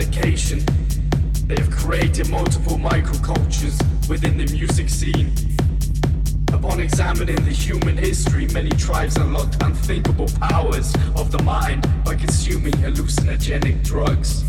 dedication. They have created multiple microcultures within the music scene. Upon examining the human history, many tribes unlocked unthinkable powers of the mind by consuming hallucinogenic drugs.